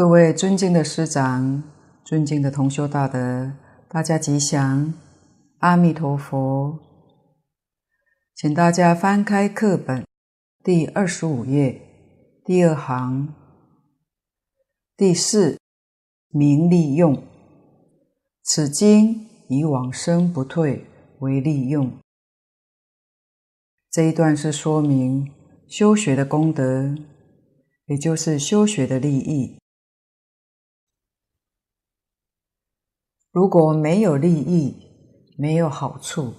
各位尊敬的师长、尊敬的同修大德，大家吉祥，阿弥陀佛。请大家翻开课本第二十五页第二行第四，名利用。此经以往生不退为利用。这一段是说明修学的功德，也就是修学的利益。如果没有利益，没有好处，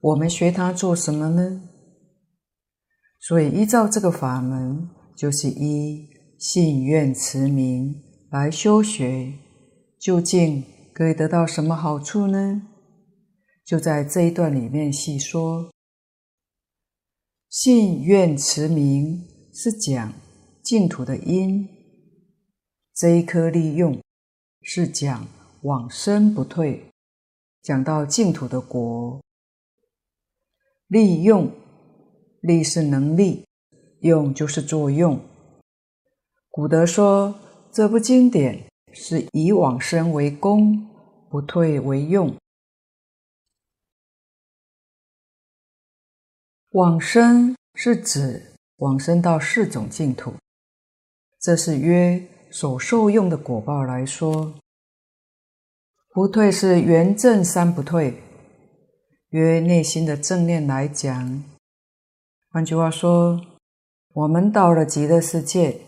我们学它做什么呢？所以依照这个法门，就是依信愿持名来修学，究竟可以得到什么好处呢？就在这一段里面细说。信愿持名是讲净土的因，这一颗利用是讲。往生不退，讲到净土的果，利用，利是能力，用就是作用。古德说，这部经典是以往生为功，不退为用。往生是指往生到四种净土，这是约所受用的果报来说。不退是圆正三不退，约内心的正念来讲。换句话说，我们到了极乐世界，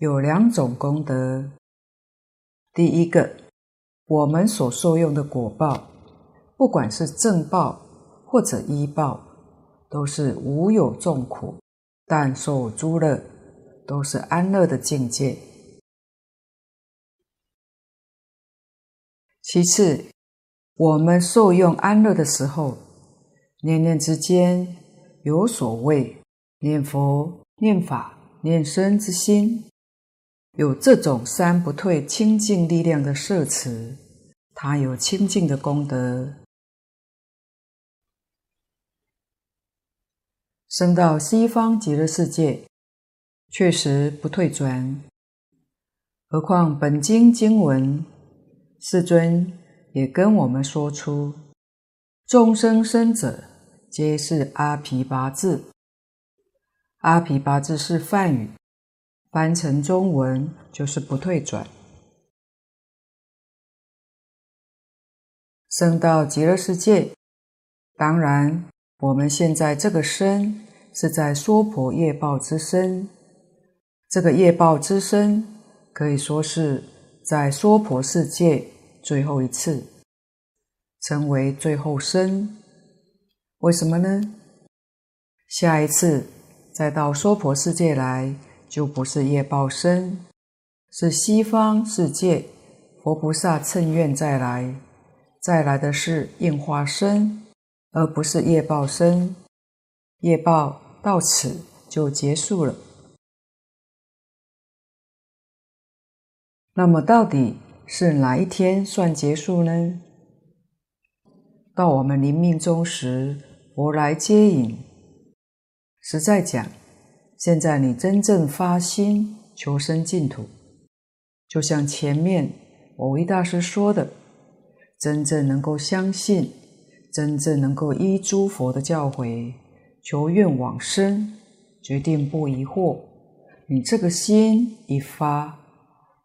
有两种功德。第一个，我们所受用的果报，不管是正报或者依报，都是无有众苦，但受诸乐，都是安乐的境界。其次，我们受用安乐的时候，念念之间有所谓念佛、念法、念身之心，有这种三不退清净力量的摄持，它有清净的功德。升到西方极乐世界，确实不退转，何况本经经文。世尊也跟我们说出，众生生者皆是阿鞞跋致。阿鞞跋致是梵语，翻成中文就是不退转。生到极乐世界，当然我们现在这个身是在娑婆业报之身，这个业报之身可以说是。在娑婆世界最后一次，称为最后生。为什么呢？下一次再到娑婆世界来，就不是业报身，是西方世界佛菩萨乘愿再来，再来的是应化身，而不是业报身。业报到此就结束了。那么到底是哪一天算结束呢？到我们临命终时，佛来接引。实在讲，现在你真正发心求生净土，就像前面蕅益大师说的，真正能够相信，真正能够依诸佛的教诲，求愿往生，决定不疑惑。你这个心一发。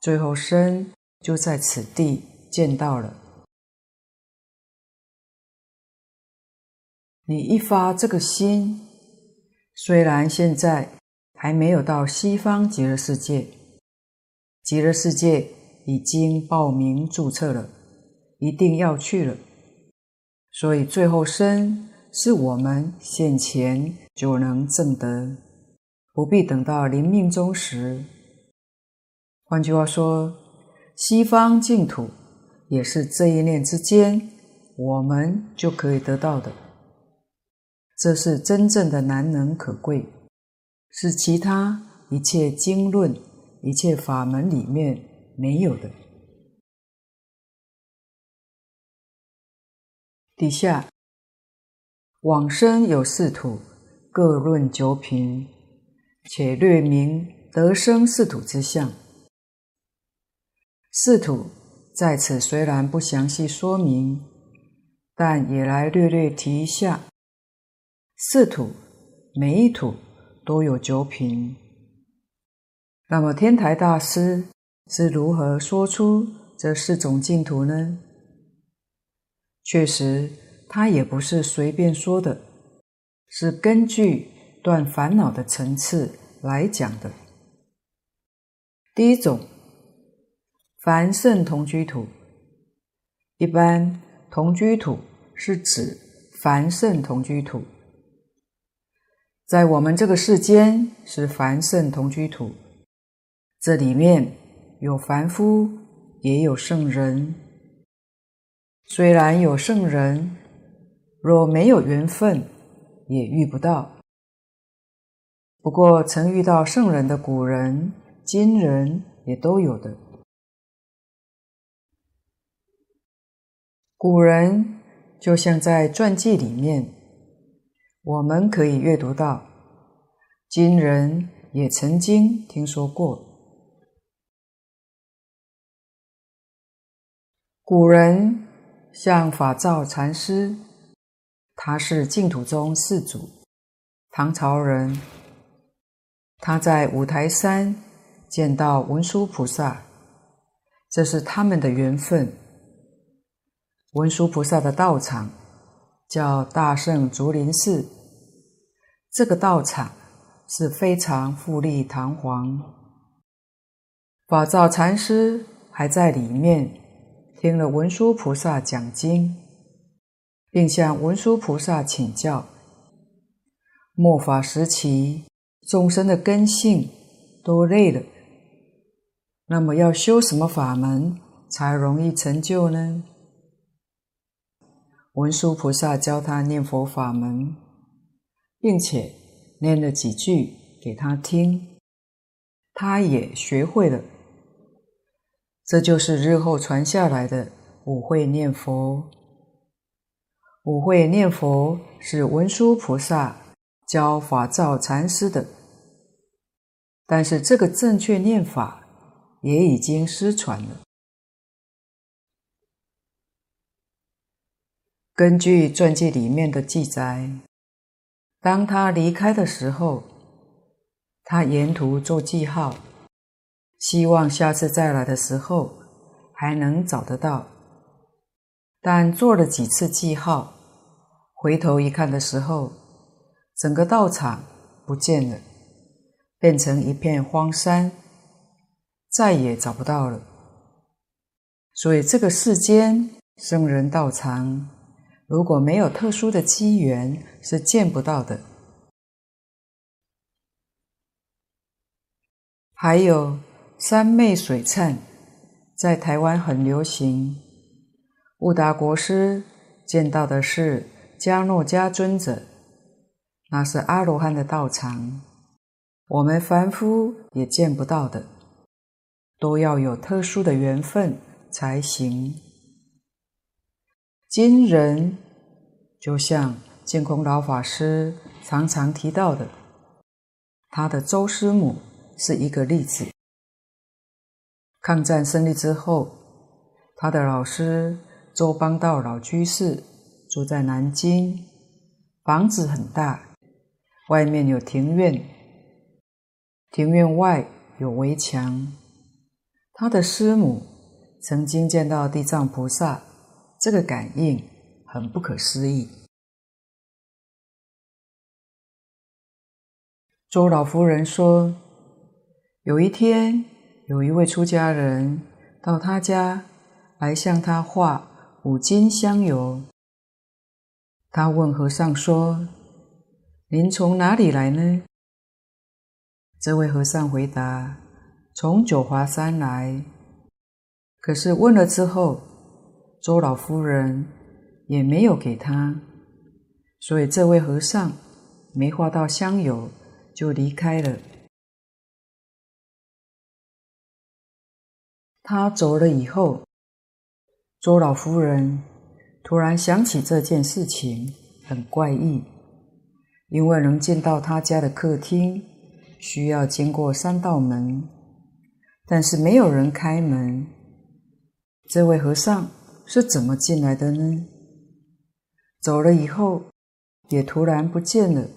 最后生就在此地见到了。你一发这个心，虽然现在还没有到西方极乐世界，极乐世界已经报名注册了，一定要去了。所以最后生是我们现前就能证得，不必等到临命终时。换句话说，西方净土也是这一念之间，我们就可以得到的。这是真正的难能可贵，是其他一切经论、一切法门里面没有的。底下往生有四土，各论九品，且略明得生四土之相。四土在此虽然不详细说明，但也来略略提一下。四土每一土都有九品。那么天台大师是如何说出这四种净土呢？确实，他也不是随便说的，是根据断烦恼的层次来讲的。第一种。凡圣同居土，一般同居土是指凡圣同居土，在我们这个世间是凡圣同居土，这里面有凡夫，也有圣人。虽然有圣人，若没有缘分，也遇不到。不过曾遇到圣人的古人、今人也都有的。古人就像在传记里面，我们可以阅读到，今人也曾经听说过。古人像法照禅师，他是净土宗四祖，唐朝人。他在五台山见到文殊菩萨，这是他们的缘分。文殊菩萨的道场叫大圣竹林寺，这个道场是非常富丽堂皇。法照禅师还在里面听了文殊菩萨讲经，并向文殊菩萨请教：末法时期众生的根性都累了，那么要修什么法门才容易成就呢？文殊菩萨教他念佛法门，并且念了几句给他听，他也学会了。这就是日后传下来的五会念佛。五会念佛是文殊菩萨教法照禅师的，但是这个正确念法也已经失传了。根据传记里面的记载，当他离开的时候，他沿途做记号，希望下次再来的时候还能找得到。但做了几次记号，回头一看的时候，整个道场不见了，变成一片荒山，再也找不到了。所以这个世间圣人道场。如果没有特殊的机缘，是见不到的。还有三昧水忏，在台湾很流行。悟达国师见到的是迦诺迦尊者，那是阿罗汉的道场，我们凡夫也见不到的，都要有特殊的缘分才行。今人就像净空老法师常常提到的，他的周师母是一个例子。抗战胜利之后，他的老师周邦道老居士住在南京，房子很大，外面有庭院，庭院外有围墙。他的师母曾经见到地藏菩萨。这个感应很不可思议。周老夫人说，有一天，有一位出家人到他家来向他画五金香油。他问和尚说：“您从哪里来呢？”这位和尚回答：“从九华山来。”可是问了之后，周老夫人也没有给他，所以这位和尚没画到香油就离开了。他走了以后，周老夫人突然想起这件事情很怪异，因为能进到他家的客厅需要经过三道门，但是没有人开门，这位和尚是怎么进来的呢？走了以后，也突然不见了，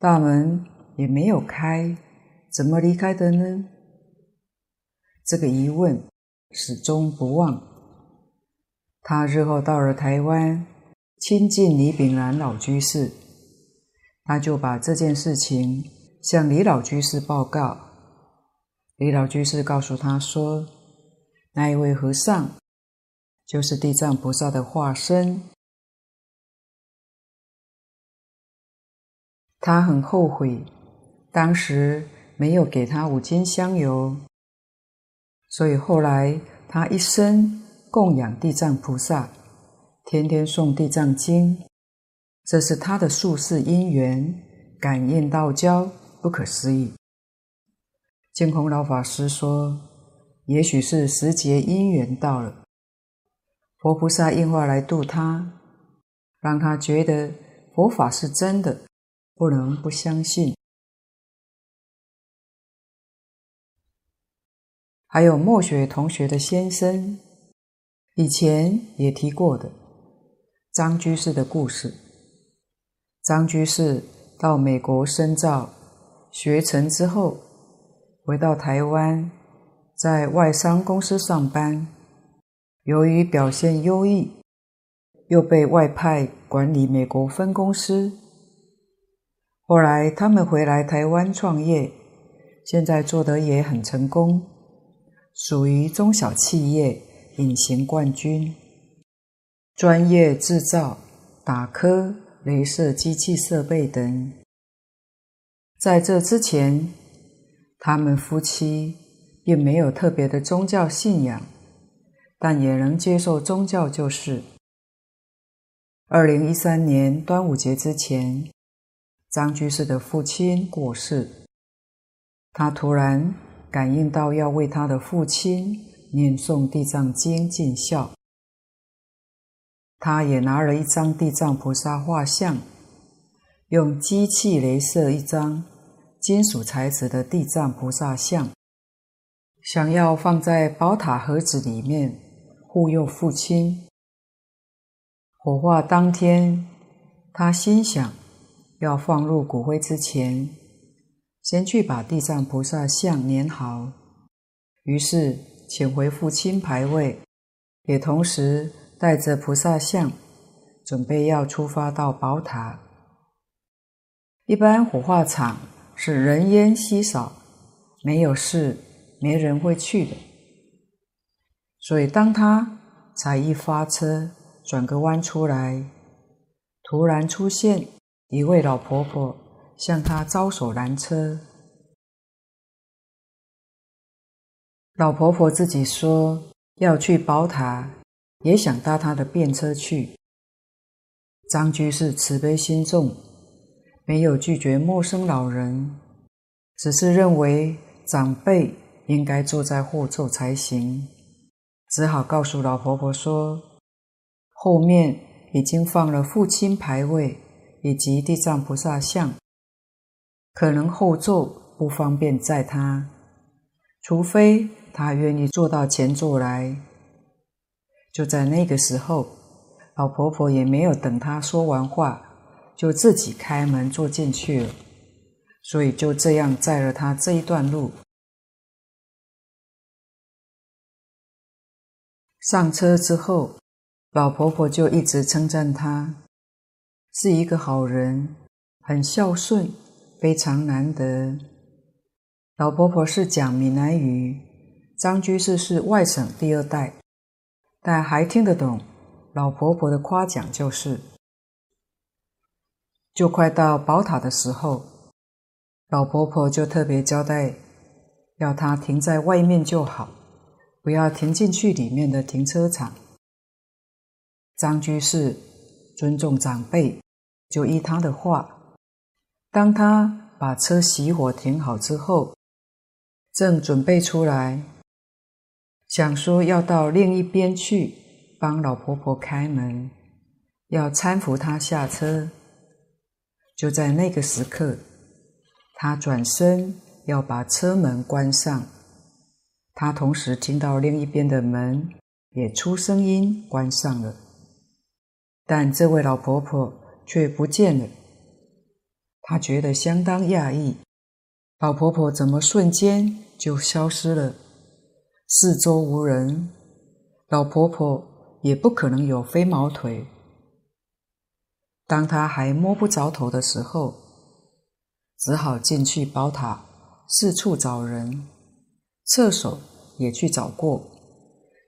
大门也没有开，怎么离开的呢？这个疑问始终不忘。他日后到了台湾，亲近李炳南老居士，他就把这件事情向李老居士报告。李老居士告诉他说：“那一位和尚就是地藏菩萨的化身。”他很后悔，当时没有给他五斤香油，所以后来他一生供养地藏菩萨，天天诵地藏经，这是他的宿世因缘，感应道交，不可思议。净空老法师说，也许是时节因缘到了，佛菩萨应化来度他，让他觉得佛法是真的。不能不相信。还有墨雪同学的先生，以前也提过的张居士的故事。张居士到美国深造，学成之后，回到台湾，在外商公司上班。由于表现优异，又被外派管理美国分公司。后来他们回来台湾创业，现在做得也很成功，属于中小企业隐形冠军，专业制造打刻、雷射机器设备等。在这之前，他们夫妻并没有特别的宗教信仰，但也能接受宗教就是。二零一三年端午节之前。张居士的父亲过世，他突然感应到要为他的父亲念诵地藏经尽孝，他也拿了一张地藏菩萨画像，用机器镭射一张金属材质的地藏菩萨像，想要放在宝塔盒子里面护佑父亲。火化当天，他心想。要放入骨灰之前，先去把地藏菩萨像粘好。于是请回父亲牌位，也同时带着菩萨像，准备要出发到宝塔。一般火化场是人烟稀少，没有事，没人会去的。所以当他才一发车，转个弯出来，突然出现。一位老婆婆向他招手拦车。老婆婆自己说要去宝塔，也想搭他的便车去。张居士慈悲心重，没有拒绝陌生老人，只是认为长辈应该坐在后座才行，只好告诉老婆婆说，后面已经放了父亲牌位。以及地藏菩萨像，可能后座不方便载他，除非他愿意坐到前座来。就在那个时候，老婆婆也没有等他说完话，就自己开门坐进去了，所以就这样载了他这一段路。上车之后，老婆婆就一直称赞他。是一个好人，很孝顺，非常难得。老婆婆是讲闽南语，张居士是外省第二代，但还听得懂老婆婆的夸奖，就是。就快到宝塔的时候，老婆婆就特别交代，要他停在外面就好，不要停进去里面的停车场。张居士尊重长辈。就依他的话，当他把车熄火停好之后，正准备出来，想说要到另一边去帮老婆婆开门，要搀扶她下车。就在那个时刻，他转身要把车门关上，他同时听到另一边的门也出声音关上了，但这位老婆婆却不见了。她觉得相当讶异，老婆婆怎么瞬间就消失了？四周无人，老婆婆也不可能有飞毛腿。当她还摸不着头的时候，只好进去宝塔，四处找人，厕所也去找过。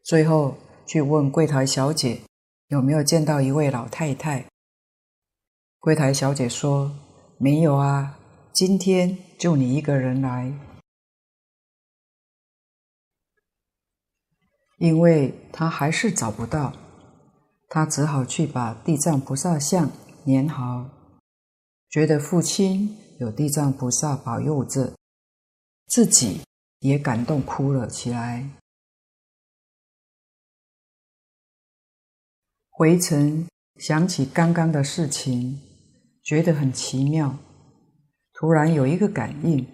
最后去问柜台小姐有没有见到一位老太太。柜台小姐说：“没有啊，今天就你一个人来。”因为他还是找不到，他只好去把地藏菩萨像粘好，觉得父亲有地藏菩萨保佑着，自己也感动哭了起来。回程想起刚刚的事情，觉得很奇妙。突然有一个感应，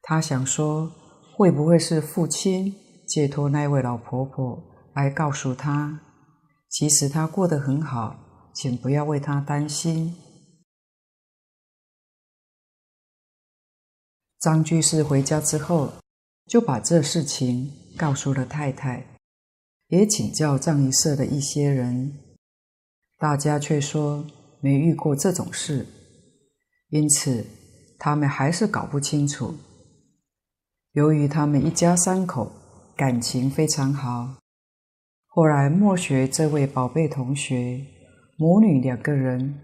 他想说：会不会是父亲借托那位老婆婆来告诉他，其实他过得很好，请不要为他担心。张居士回家之后，就把这事情告诉了太太。也请教藏仪社的一些人，大家却说没遇过这种事，因此他们还是搞不清楚。由于他们一家三口感情非常好，后来莫学这位宝贝同学母女两个人，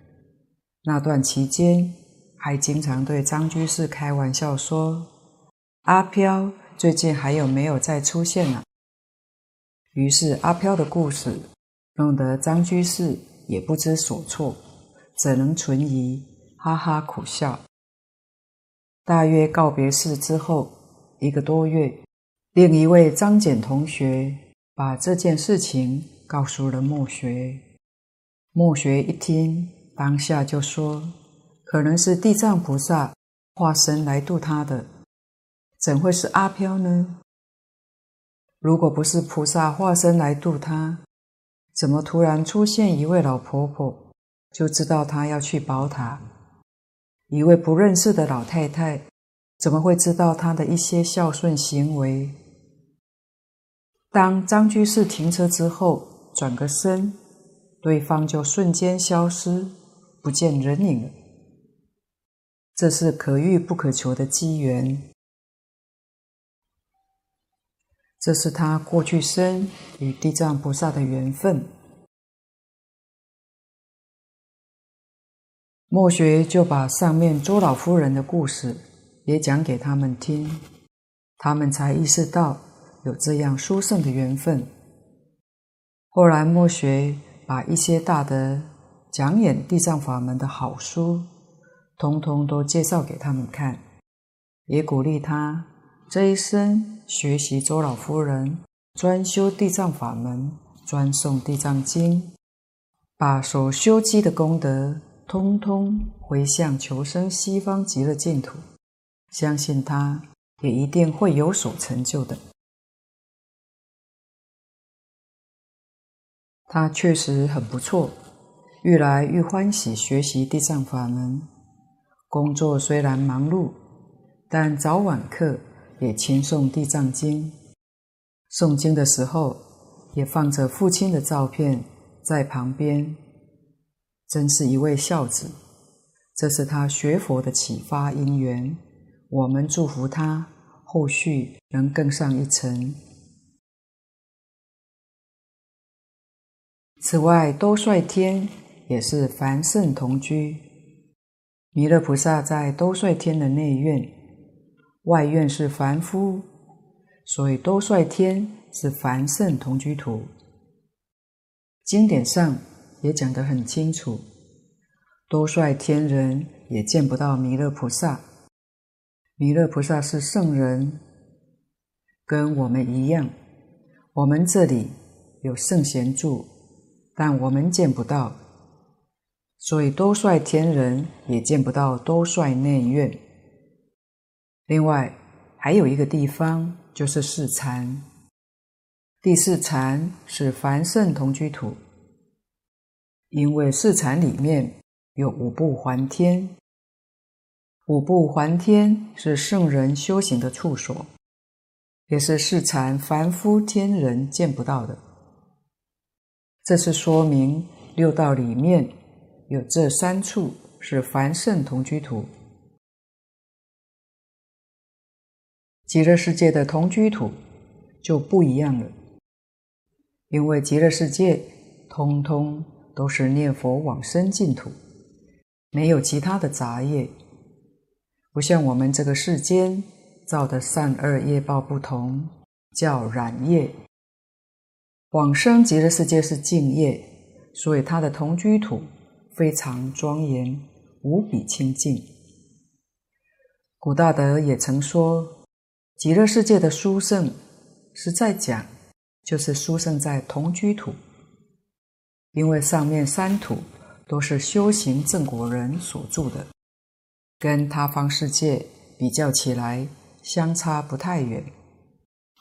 那段期间还经常对张居士开玩笑说：“阿飘最近还有没有再出现呢？”于是阿飘的故事弄得张居士也不知所措，怎能存疑？哈哈苦笑。大约告别式之后一个多月，另一位张简同学把这件事情告诉了末学。末学一听，当下就说：“可能是地藏菩萨化身来度他的，怎会是阿飘呢？”如果不是菩萨化身来度他，怎么突然出现一位老婆婆，就知道他要去宝塔？一位不认识的老太太，怎么会知道他的一些孝顺行为？当张居士停车之后，转个身，对方就瞬间消失，不见人影了。这是可遇不可求的机缘。这是他过去生与地藏菩萨的缘分。末学就把上面周老夫人的故事也讲给他们听，他们才意识到有这样殊胜的缘分。后来末学把一些大德讲演地藏法门的好书，通通都介绍给他们看，也鼓励他。这一生学习周老夫人，专修地藏法门，专诵地藏经，把所修积的功德通通回向求生西方极乐净土，相信他也一定会有所成就的。他确实很不错，愈来愈欢喜学习地藏法门。工作虽然忙碌，但早晚课。也勤诵地藏经，诵经的时候也放着父亲的照片在旁边，真是一位孝子。这是他学佛的启发因缘，我们祝福他后续能更上一层。此外，兜率天也是凡圣同居，弥勒菩萨在兜率天的内院。外院是凡夫，所以兜率天是凡圣同居土。经典上也讲得很清楚，多率天人也见不到弥勒菩萨。弥勒菩萨是圣人，跟我们一样。我们这里有圣贤住，但我们见不到，所以多率天人也见不到多率内院。另外还有一个地方，就是四禅。第四禅是凡圣同居土，因为四禅里面有五部还天，五部还天是圣人修行的处所，也是四禅凡夫天人见不到的。这是说明六道里面有这三处是凡圣同居土。极乐世界的同居土就不一样了，因为极乐世界通通都是念佛往生净土，没有其他的杂业，不像我们这个世间造的善恶业报不同，叫染业。往生极乐世界是净业，所以它的同居土非常庄严，无比清净。古大德也曾说。极乐世界的殊胜，是在讲，就是殊胜在同居土，因为上面三土都是修行正果人所住的，跟他方世界比较起来，相差不太远，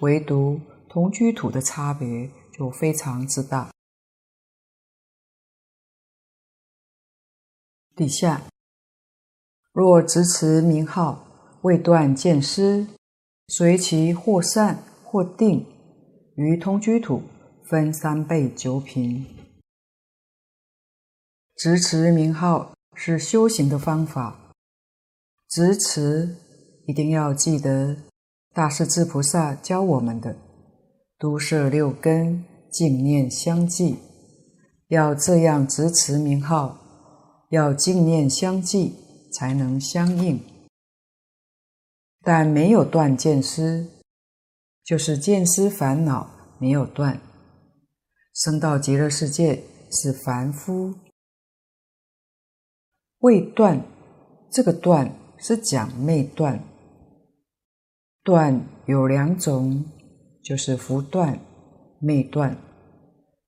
唯独同居土的差别就非常之大。底下，若执持名号，未断见思。随其或善或定，于同居土分三倍九品。执持名号是修行的方法，执持一定要记得大势至菩萨教我们的，都摄六根，净念相继，要这样执持名号，要净念相继，才能相应。但没有断见思，就是见思烦恼没有断。生到极乐世界是凡夫，未断。这个断是讲未断，断有两种，就是拂断、未断。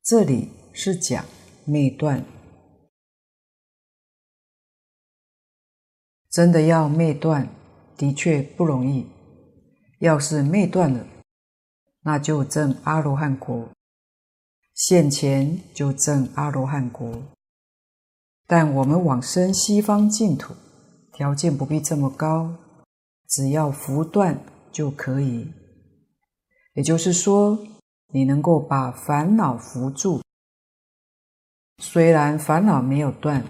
这里是讲未断，真的要未断。的确不容易。要是未断了，那就证阿罗汉果。现前就证阿罗汉果。但我们往生西方净土，条件不必这么高，只要拂断就可以。也就是说，你能够把烦恼扶住。虽然烦恼没有断，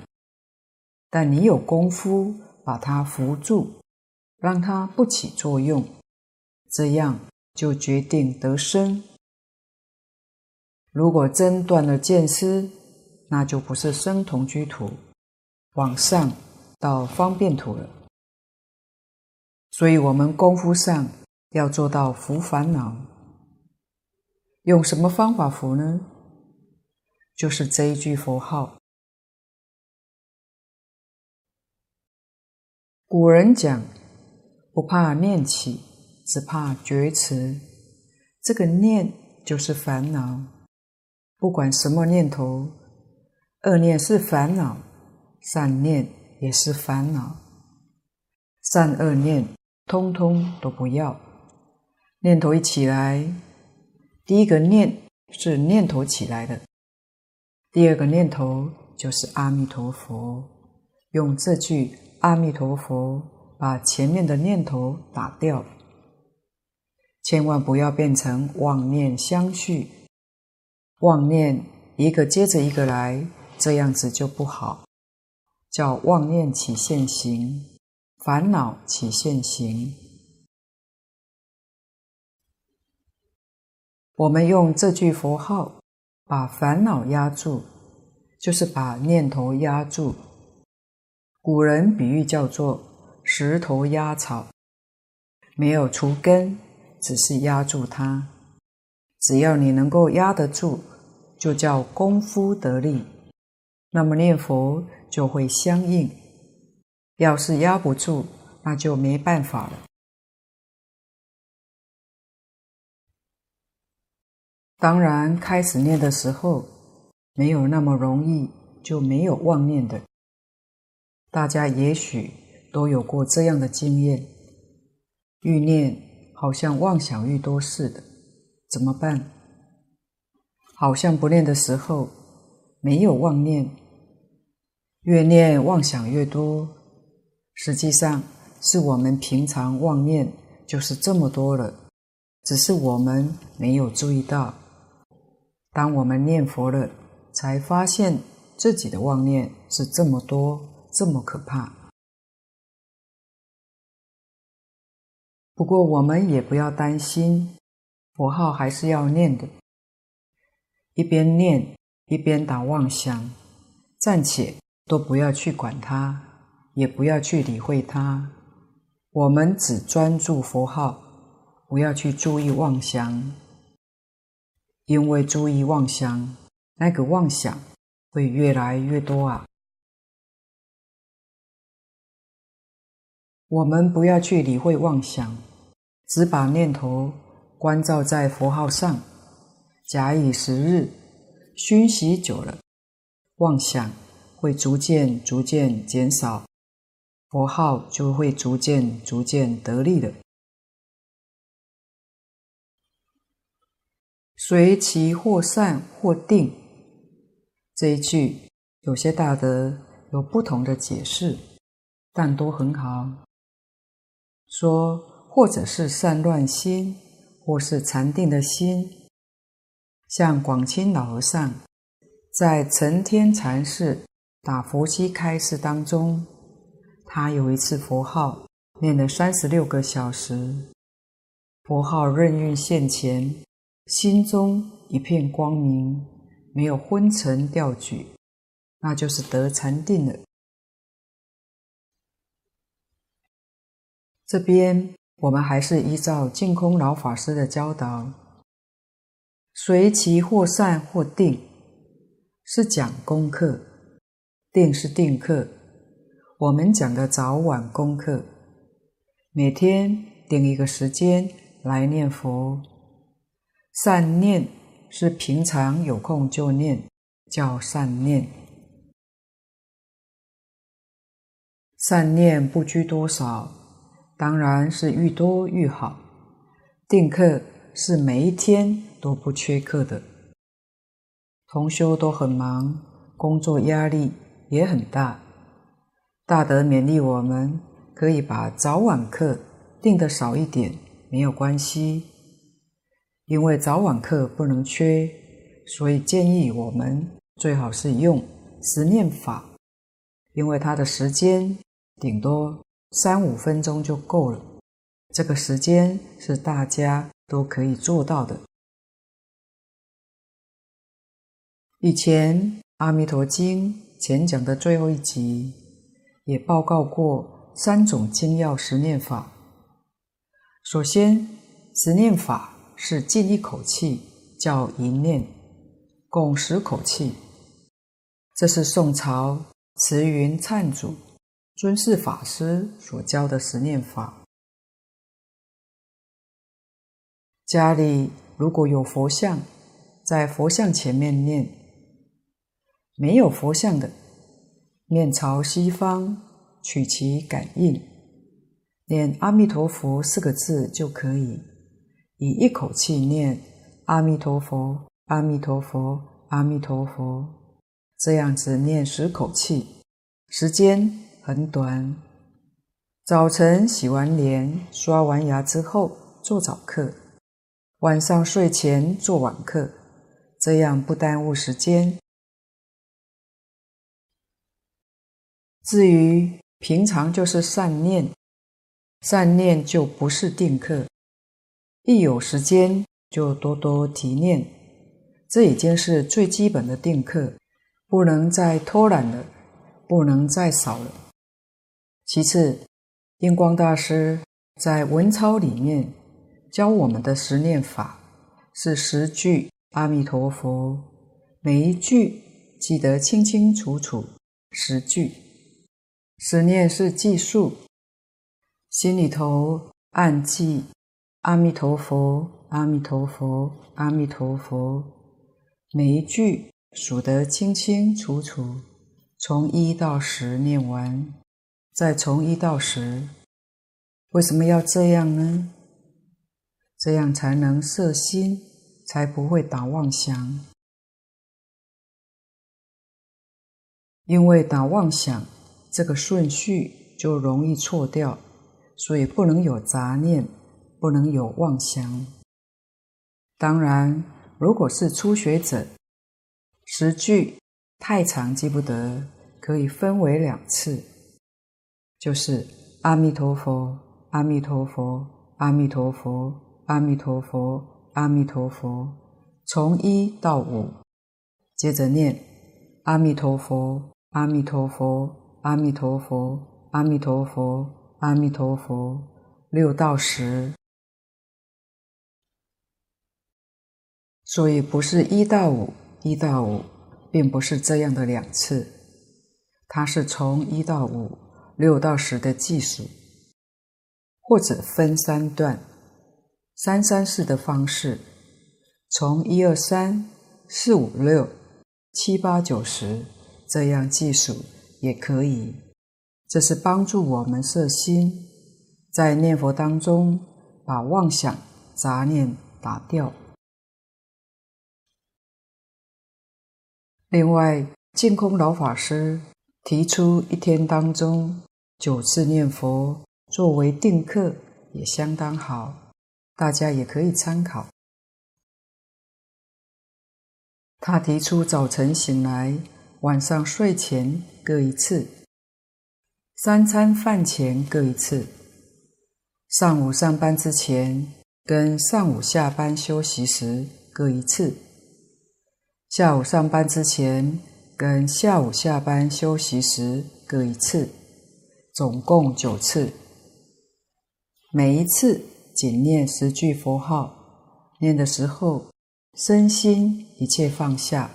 但你有功夫把它扶住。让它不起作用，这样就决定得生。如果真断了见思，那就不是生同居土，往上到方便土了。所以，我们功夫上要做到拂烦恼。用什么方法拂呢？就是这一句佛号。古人讲。不怕念起，只怕觉迟。这个念就是烦恼，不管什么念头，恶念是烦恼，善念也是烦恼。善恶念通通都不要。念头一起来，第一个念是念头起来的，第二个念头就是阿弥陀佛。用这句阿弥陀佛。把前面的念头打掉，千万不要变成妄念相续，妄念一个接着一个来，这样子就不好，叫妄念起现行，烦恼起现行。我们用这句佛号把烦恼压住，就是把念头压住。古人比喻叫做。石头压草，没有除根，只是压住它。只要你能够压得住，就叫功夫得力，那么念佛就会相应。要是压不住，那就没办法了。当然，开始念的时候没有那么容易，就没有妄念的。大家也许。都有过这样的经验，欲念好像妄想愈多似的，怎么办？好像不念的时候没有妄念，越念妄想越多。实际上是我们平常妄念就是这么多了，只是我们没有注意到。当我们念佛了，才发现自己的妄念是这么多，这么可怕。不过我们也不要担心，佛号还是要念的。一边念一边打妄想，暂且都不要去管它，也不要去理会它。我们只专注佛号，不要去注意妄想，因为注意妄想，那个妄想会越来越多啊。我们不要去理会妄想。只把念头关照在佛号上，假以时日，熏习久了，妄想会逐渐逐渐减少，佛号就会逐渐逐渐得力的。随其或善或定，这一句有些大德有不同的解释，但都很好，说。或者是善乱心，或是禅定的心。像广清老和尚在承天禅寺打佛七开示当中，他有一次佛号念了三十六个小时，佛号任运现前，心中一片光明，没有昏沉掉举，那就是得禅定了。这边。我们还是依照净空老法师的教导，随其或善或定，是讲功课；定是定课。我们讲的早晚功课，每天定一个时间来念佛。善念是平常有空就念，叫善念。善念不拘多少。当然是愈多愈好。定课是每一天都不缺课的。同修都很忙，工作压力也很大。大德勉励我们，可以把早晚课定的少一点，没有关系。因为早晚课不能缺，所以建议我们最好是用十念法，因为它的时间顶多。三五分钟就够了，这个时间是大家都可以做到的。以前《阿弥陀经》前讲的最后一集也报告过三种精要十念法。首先，十念法是进一口气，叫一念，共十口气。这是宋朝慈云忏主。尊释法师所教的十念法，家里如果有佛像，在佛像前面念；没有佛像的，面朝西方，取其感应，念“阿弥陀佛”四个字就可以，以一口气念“阿弥陀佛，阿弥陀佛，阿弥陀佛”，这样子念十口气，时间。很短。早晨洗完脸、刷完牙之后做早课，晚上睡前做晚课，这样不耽误时间。至于平常就是善念，善念就不是定课，一有时间就多多提念，这已经是最基本的定课，不能再偷懒了，不能再少了。其次，印光大师在文钞里面教我们的十念法是十句阿弥陀佛，每一句记得清清楚楚。十句，思念是计数，心里头暗记阿弥陀佛，阿弥陀佛，阿弥陀佛，每一句数得清清楚楚，从一到十念完，再从一到十。为什么要这样呢？这样才能摄心，才不会打妄想。因为打妄想这个顺序就容易错掉，所以不能有杂念，不能有妄想。当然，如果是初学者，十句太长记不得，可以分为两次，就是阿弥陀佛，阿弥陀佛，阿弥陀佛，阿弥陀佛，阿弥陀佛，从一到五，接着念阿弥陀佛。阿弥陀佛，阿弥陀佛，阿弥陀佛，阿弥陀佛，六到十。所以不是一到五，一到五，并不是这样的两次，它是从一到五、六到十的计数，或者分三段，三三四的方式，从一二三四五六七八九十。这样计数也可以，这是帮助我们摄心，在念佛当中把妄想杂念打掉。另外，净空老法师提出一天当中九次念佛作为定课，也相当好，大家也可以参考。他提出早晨醒来。晚上睡前各一次，三餐饭前各一次，上午上班之前跟上午下班休息时各一次，下午上班之前跟下午下班休息时各一次，总共九次。每一次仅念十句佛号，念的时候身心一切放下，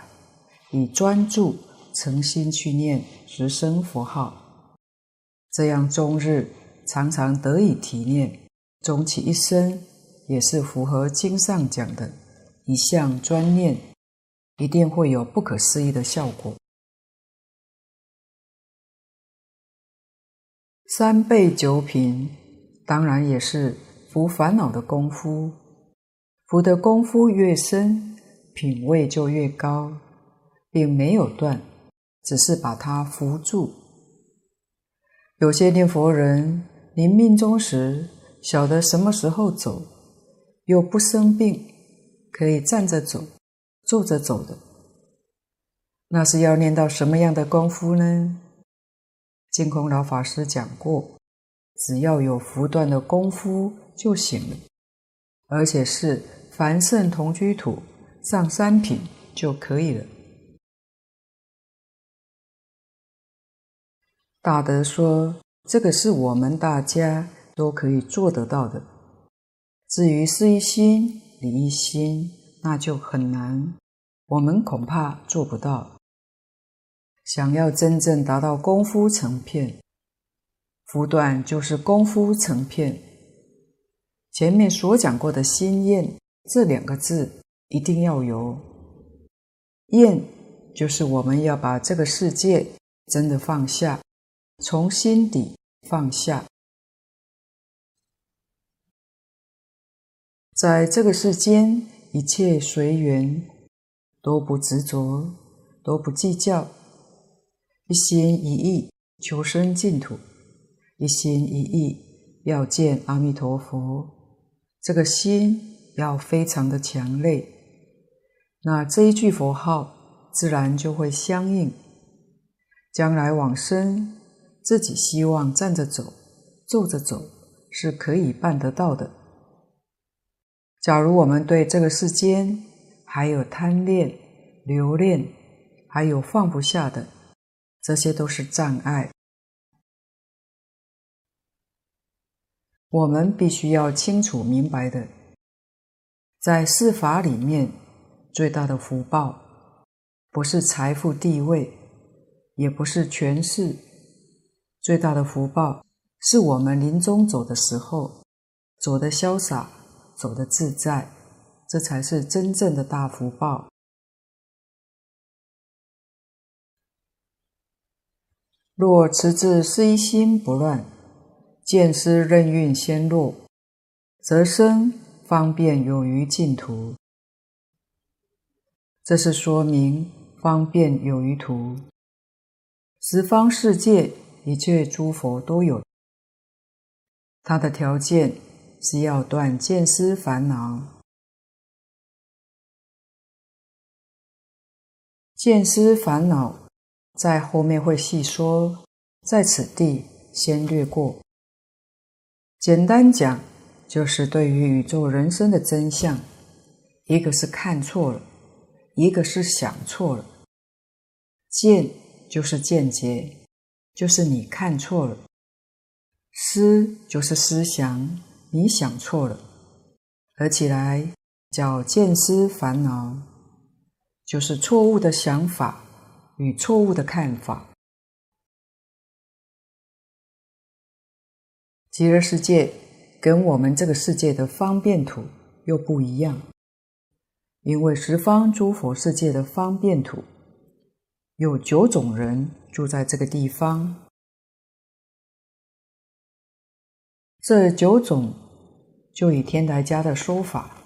以专注。诚心去念十声佛号，这样终日常常得以提念，终其一生也是符合经上讲的一项专念，一定会有不可思议的效果。三倍九品，当然也是伏烦恼的功夫，伏的功夫越深，品位就越高，并没有断。只是把它扶住。有些念佛人临命终时晓得什么时候走，又不生病，可以站着走、坐着走的，那是要念到什么样的功夫呢？净空老法师讲过，只要有伏断的功夫就行了，而且是凡圣同居土上三品就可以了。大德说：“这个是我们大家都可以做得到的。至于事一心、理一心，那就很难，我们恐怕做不到。想要真正达到功夫成片，伏断就是功夫成片。前面所讲过的心厌这两个字一定要有。厌就是我们要把这个世界真的放下。”从心底放下，在这个世间，一切随缘，都不执着，都不计较，一心一意求生净土，一心一意要见阿弥陀佛，这个心要非常的强烈，那这一句佛号自然就会相应，将来往生。自己希望站着走、坐着走是可以办得到的。假如我们对这个世间还有贪恋、留恋，还有放不下的，这些都是障碍。我们必须要清楚明白的，在世法里面，最大的福报不是财富地位，也不是权势。最大的福报是我们临终走的时候，走得潇洒，走得自在，这才是真正的大福报。若持志事一心不乱，见思任运先落，则生方便有余净土。这是说明方便有余土。十方世界一切诸佛都有，他的条件是要断见思烦恼。见思烦恼在后面会细说，在此地先略过。简单讲，就是对于宇宙人生的真相，一个是看错了，一个是想错了。见就是见解，就是你看错了；思就是思想，你想错了。合起来叫见思烦恼，就是错误的想法与错误的看法。极乐世界跟我们这个世界的方便土又不一样，因为十方诸佛世界的方便土有九种人住在这个地方，这九种就以天台家的说法，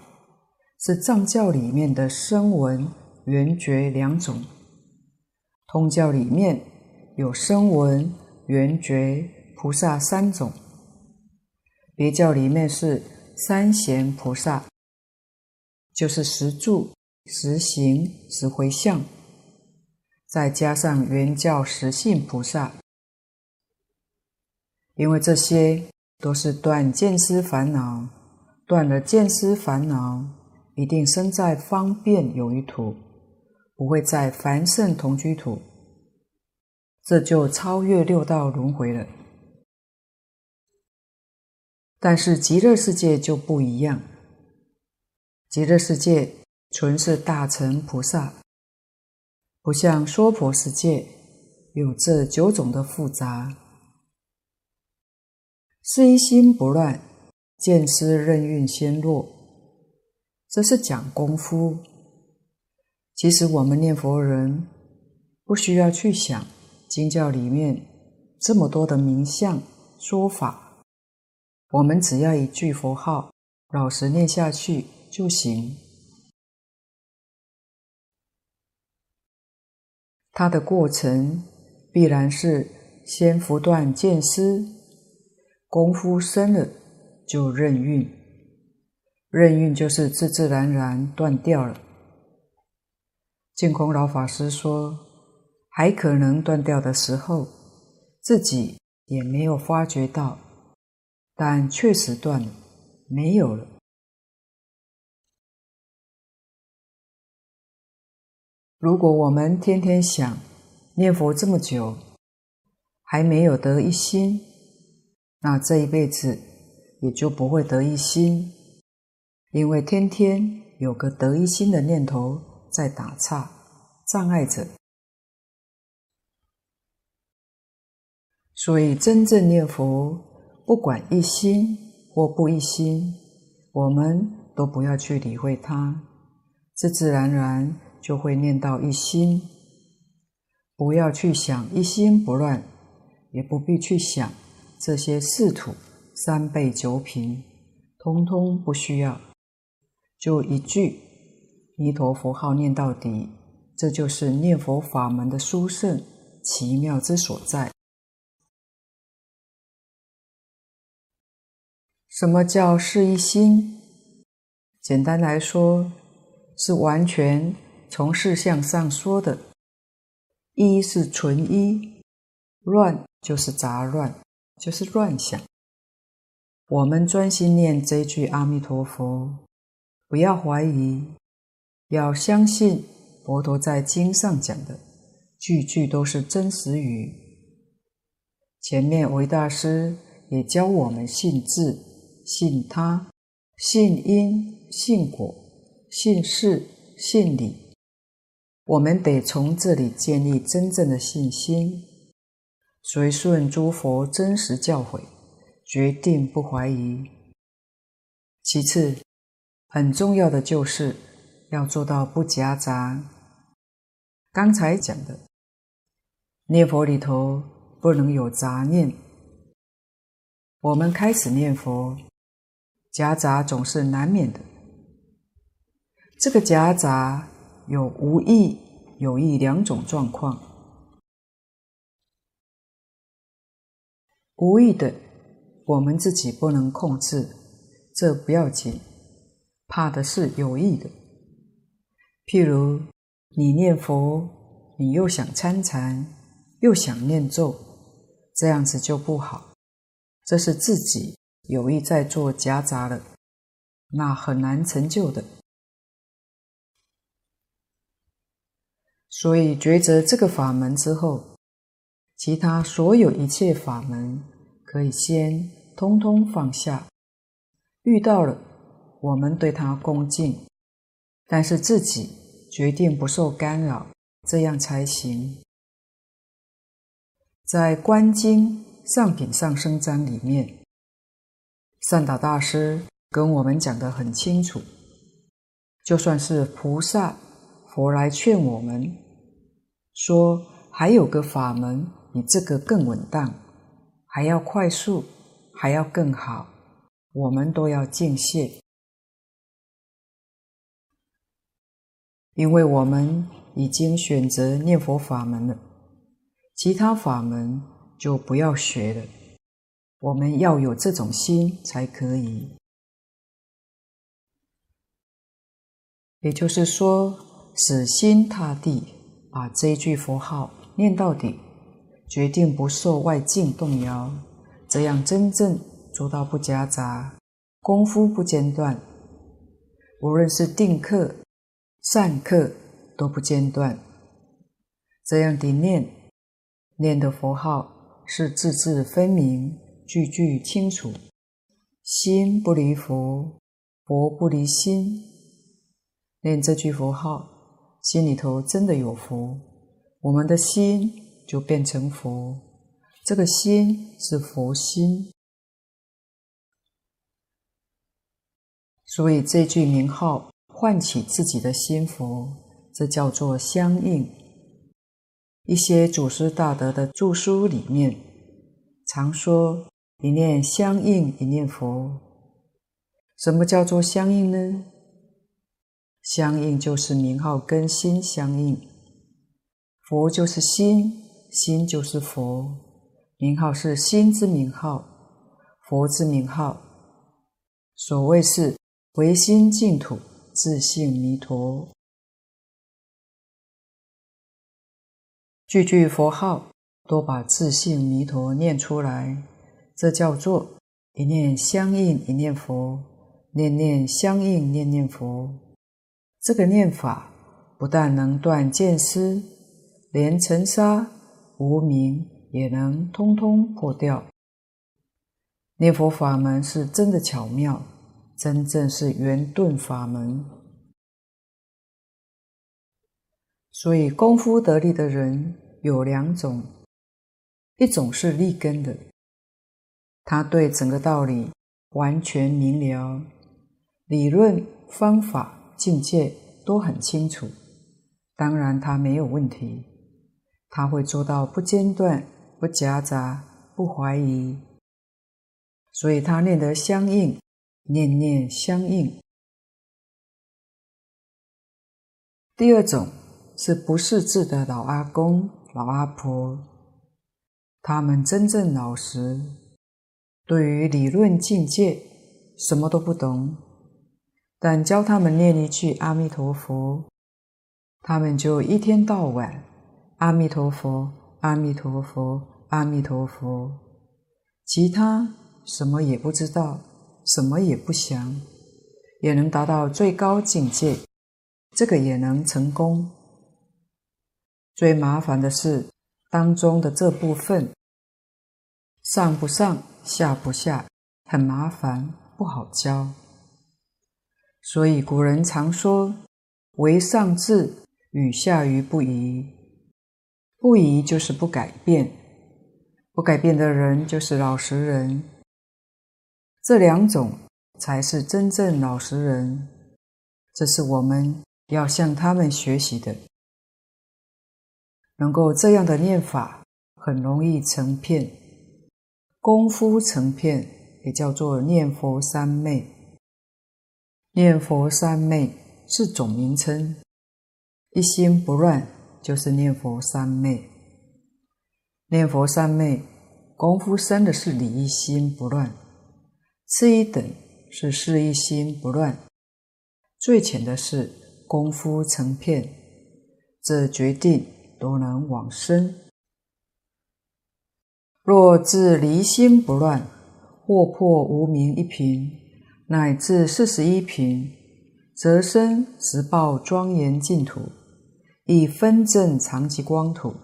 是藏教里面的声闻、缘觉两种，通教里面有声闻、缘觉、菩萨三种。别教里面是三贤菩萨，就是十住、十行、十回向，再加上原教实性菩萨，因为这些都是断见思烦恼，断了见思烦恼，一定生在方便有余土，不会在凡圣同居土，这就超越六道轮回了。但是极乐世界就不一样，极乐世界纯是大乘菩萨，不像娑婆世界有这九种的复杂。是一心不乱，见思任运先落，这是讲功夫。其实我们念佛人不需要去想经教里面这么多的名相说法。我们只要一句佛号，老实念下去就行。它的过程必然是先不断见思，功夫深了就任运，任运就是自自然然断掉了。净空老法师说，还可能断掉的时候，自己也没有发觉到。但确实断了，没有了。如果我们天天想念佛这么久，还没有得一心，那这一辈子也就不会得一心，因为天天有个得一心的念头在打岔，障碍着。所以真正念佛。不管一心或不一心，我们都不要去理会它，自自然然就会念到一心。不要去想一心不乱，也不必去想这些四土三辈九品，通通不需要。就一句弥陀佛号念到底，这就是念佛法门的殊胜奇妙之所在。什么叫是一心？简单来说，是完全从事相上说的。一是纯一，乱就是杂乱，就是乱想。我们专心念这句阿弥陀佛，不要怀疑，要相信佛陀在经上讲的句句都是真实语。前面维大师也教我们信字。信他，信因，信果，信事，信理，我们得从这里建立真正的信心，随顺诸佛真实教诲，决定不怀疑。其次，很重要的就是要做到不夹杂。刚才讲的，念佛里头不能有杂念。我们开始念佛。夹杂总是难免的。这个夹杂有无意、有意两种状况。无意的，我们自己不能控制，这不要紧，怕的是有意的。譬如你念佛，你又想参禅，又想念咒，这样子就不好。这是自己有意在做夹杂了，那很难成就的。所以抉择这个法门之后，其他所有一切法门可以先通通放下。遇到了，我们对他恭敬，但是自己决定不受干扰，这样才行。在《观经》。上品上生章里面，善导大师跟我们讲得很清楚，就算是菩萨、佛来劝我们，说还有个法门比这个更稳当，还要快速，还要更好，我们都要敬谢，因为我们已经选择念佛法门了，其他法门。就不要学了，我们要有这种心才可以。也就是说，死心塌地把这一句佛号念到底，决定不受外境动摇，这样真正做到不夹杂，功夫不间断，无论是定课、善课都不间断，这样的念念的佛号。是字字分明，句句清楚，心不离佛，佛不离心。念这句佛号，心里头真的有佛，我们的心就变成佛，这个心是佛心。所以这句名号唤起自己的心佛，这叫做相应。一些祖师大德的著书里面，常说一念相应一念佛。什么叫做相应呢？相应就是名号跟心相应，佛就是心，心就是佛，名号是心之名号，佛之名号。所谓是唯心净土，自性弥陀。句句佛号都把自性弥陀念出来，这叫做一念相应一念佛，念念相应念念佛。这个念法不但能断见思，连尘沙无明也能通通破掉。念佛法门是真的巧妙，真正是圆顿法门。所以功夫得力的人有两种，一种是立根的，他对整个道理完全明了，理论、方法、境界都很清楚，当然他没有问题，他会做到不间断、不夹杂、不怀疑，所以他念得相应，念念相应。第二种。是不识字的老阿公、老阿婆，他们真正老实，对于理论境界什么都不懂，但教他们念一句阿弥陀佛，他们就一天到晚阿弥陀佛、阿弥陀佛、阿弥陀佛，其他什么也不知道，什么也不想，也能达到最高境界，这个也能成功。最麻烦的是当中的这部分，上不上，下不下，很麻烦，不好教。所以古人常说：“唯上智，与下愚不移。”不移就是不改变，不改变的人就是老实人。这两种才是真正老实人，这是我们要向他们学习的。能够这样的念法，很容易成片。功夫成片，也叫做念佛三昧。念佛三昧是总名称，一心不乱就是念佛三昧。念佛三昧功夫深的是理一心不乱，次一等是事一心不乱，最浅的是功夫成片，这决定都能往生。若自离心不乱，或破无明一品，乃至四十一品，则生十报庄严净土，以分证常寂光土。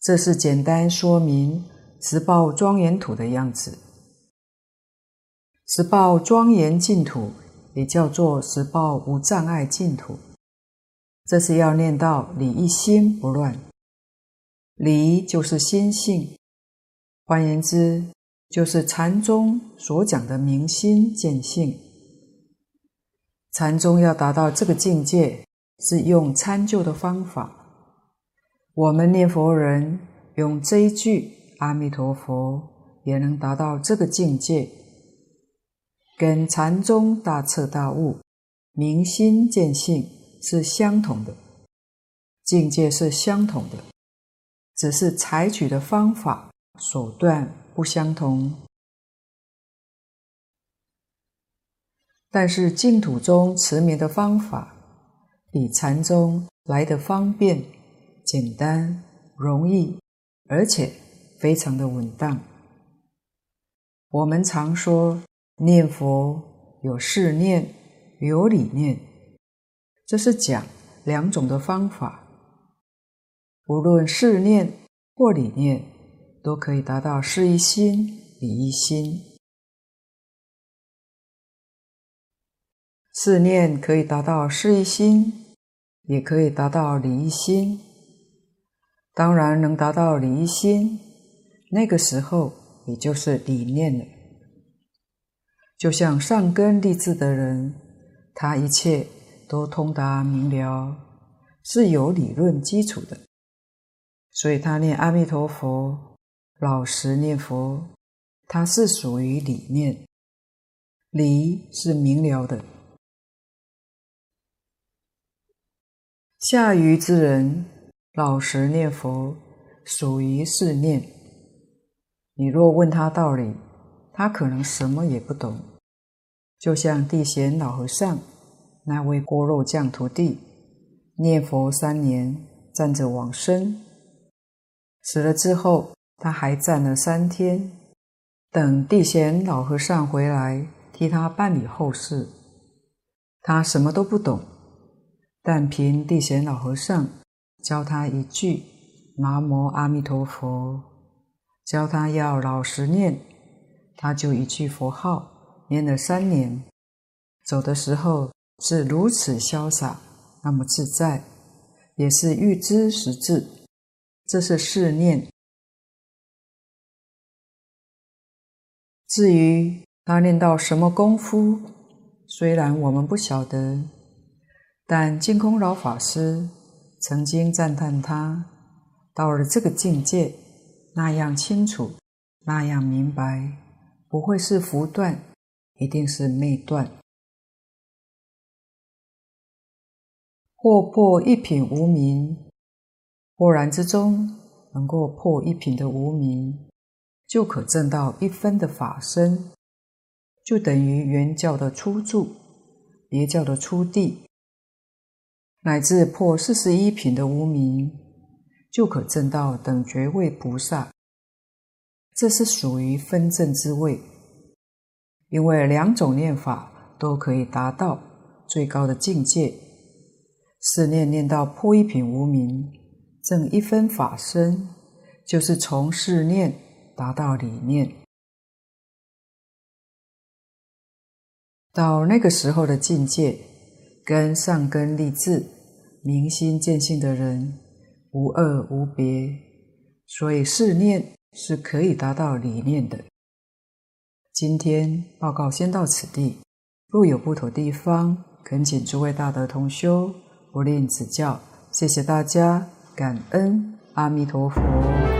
这是简单说明十报庄严土的样子。十报庄严净土也叫做十报无障碍净土，这是要念到理一心不乱。理就是心性，换言之，就是禅宗所讲的明心见性。禅宗要达到这个境界，是用参究的方法。我们念佛人用这一句“阿弥陀佛”，也能达到这个境界，跟禅宗大彻大悟、明心见性是相同的，境界是相同的。只是采取的方法手段不相同，但是净土中持名的方法比禅宗来的方便、简单、容易，而且非常的稳当。我们常说念佛有事念，有理念，这是讲两种的方法。无论事念或理念，都可以达到事一心、理一心。事念可以达到事一心，也可以达到理一心。当然能达到理一心，那个时候也就是理念了。就像上根立志的人，他一切都通达明了，是有理论基础的。所以他念阿弥陀佛，老实念佛，他是属于理念，理是明了的。下愚之人，老实念佛，属于是念。你若问他道理，他可能什么也不懂。就像地贤老和尚那位锅肉匠徒弟，念佛三年，站着往生。死了之后，他还站了三天，等地贤老和尚回来替他办理后事。他什么都不懂，但凭地贤老和尚教他一句“南无阿弥陀佛”，教他要老实念，他就一句佛号念了三年。走的时候是如此潇洒，那么自在，也是预知时至。这是试念。至于他练到什么功夫，虽然我们不晓得，但净空老法师曾经赞叹他到了这个境界，那样清楚，那样明白，不会是浮断，一定是昧断。或破一品无明。豁然之中，能够破一品的无明，就可证到一分的法身，就等于原教的初住，别教的初地，乃至破四十一品的无明，就可证到等觉位菩萨。这是属于分证之位，因为两种念法都可以达到最高的境界。四念念到破一品无明。证一分法身，就是从事念达到理念。到那个时候的境界，跟上根立志、明心见性的人无二无别。所以事念是可以达到理念的。今天报告先到此地，若有不妥地方，恳请诸位大德同修不吝指教。谢谢大家。感恩阿弥陀佛。